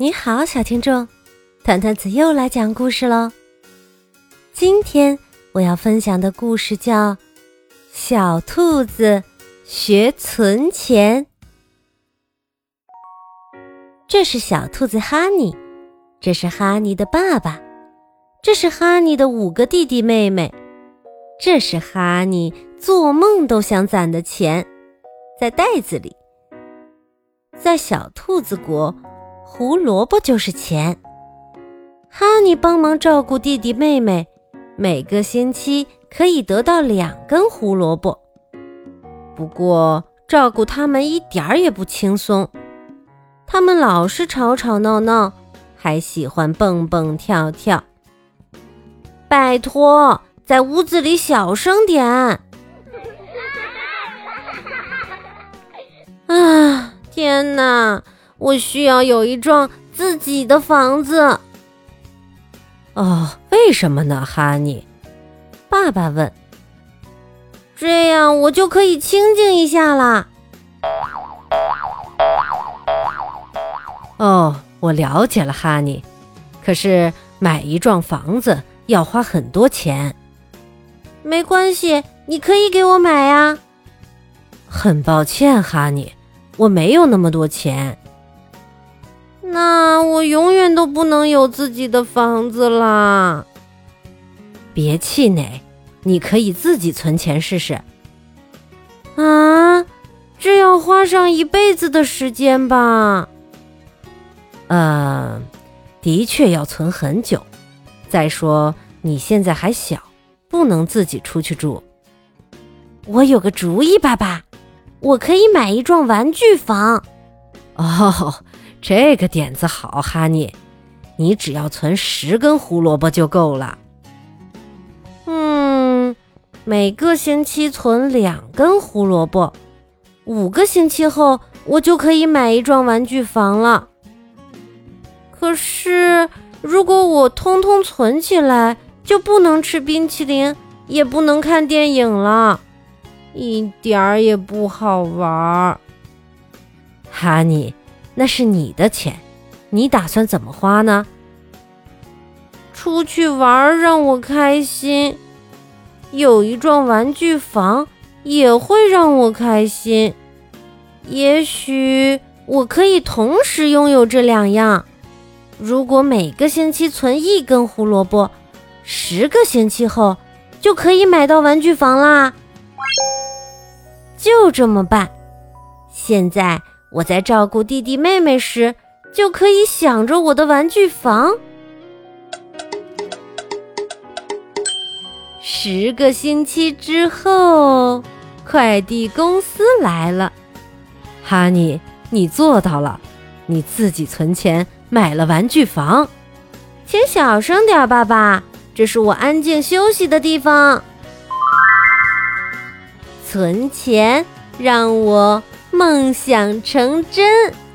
你好，小听众，团团子又来讲故事喽。今天我要分享的故事叫《小兔子学存钱》。这是小兔子哈尼，这是哈尼的爸爸，这是哈尼的五个弟弟妹妹，这是哈尼做梦都想攒的钱，在袋子里，在小兔子国。胡萝卜就是钱。哈尼帮忙照顾弟弟妹妹，每个星期可以得到两根胡萝卜。不过照顾他们一点儿也不轻松，他们老是吵吵闹闹，还喜欢蹦蹦跳跳。拜托，在屋子里小声点。啊，天哪！我需要有一幢自己的房子。哦，为什么呢，哈尼？爸爸问。这样我就可以清静一下啦。哦，我了解了，哈尼。可是买一幢房子要花很多钱。没关系，你可以给我买呀。很抱歉，哈尼，我没有那么多钱。那我永远都不能有自己的房子啦！别气馁，你可以自己存钱试试。啊，这要花上一辈子的时间吧？呃，的确要存很久。再说你现在还小，不能自己出去住。我有个主意，爸爸，我可以买一幢玩具房。哦。这个点子好，哈尼，你只要存十根胡萝卜就够了。嗯，每个星期存两根胡萝卜，五个星期后我就可以买一幢玩具房了。可是，如果我通通存起来，就不能吃冰淇淋，也不能看电影了，一点儿也不好玩。哈尼。那是你的钱，你打算怎么花呢？出去玩让我开心，有一幢玩具房也会让我开心。也许我可以同时拥有这两样。如果每个星期存一根胡萝卜，十个星期后就可以买到玩具房啦。就这么办。现在。我在照顾弟弟妹妹时，就可以想着我的玩具房。十个星期之后，快递公司来了。哈尼，你做到了，你自己存钱买了玩具房。请小声点，爸爸，这是我安静休息的地方。存钱让我。梦想成真。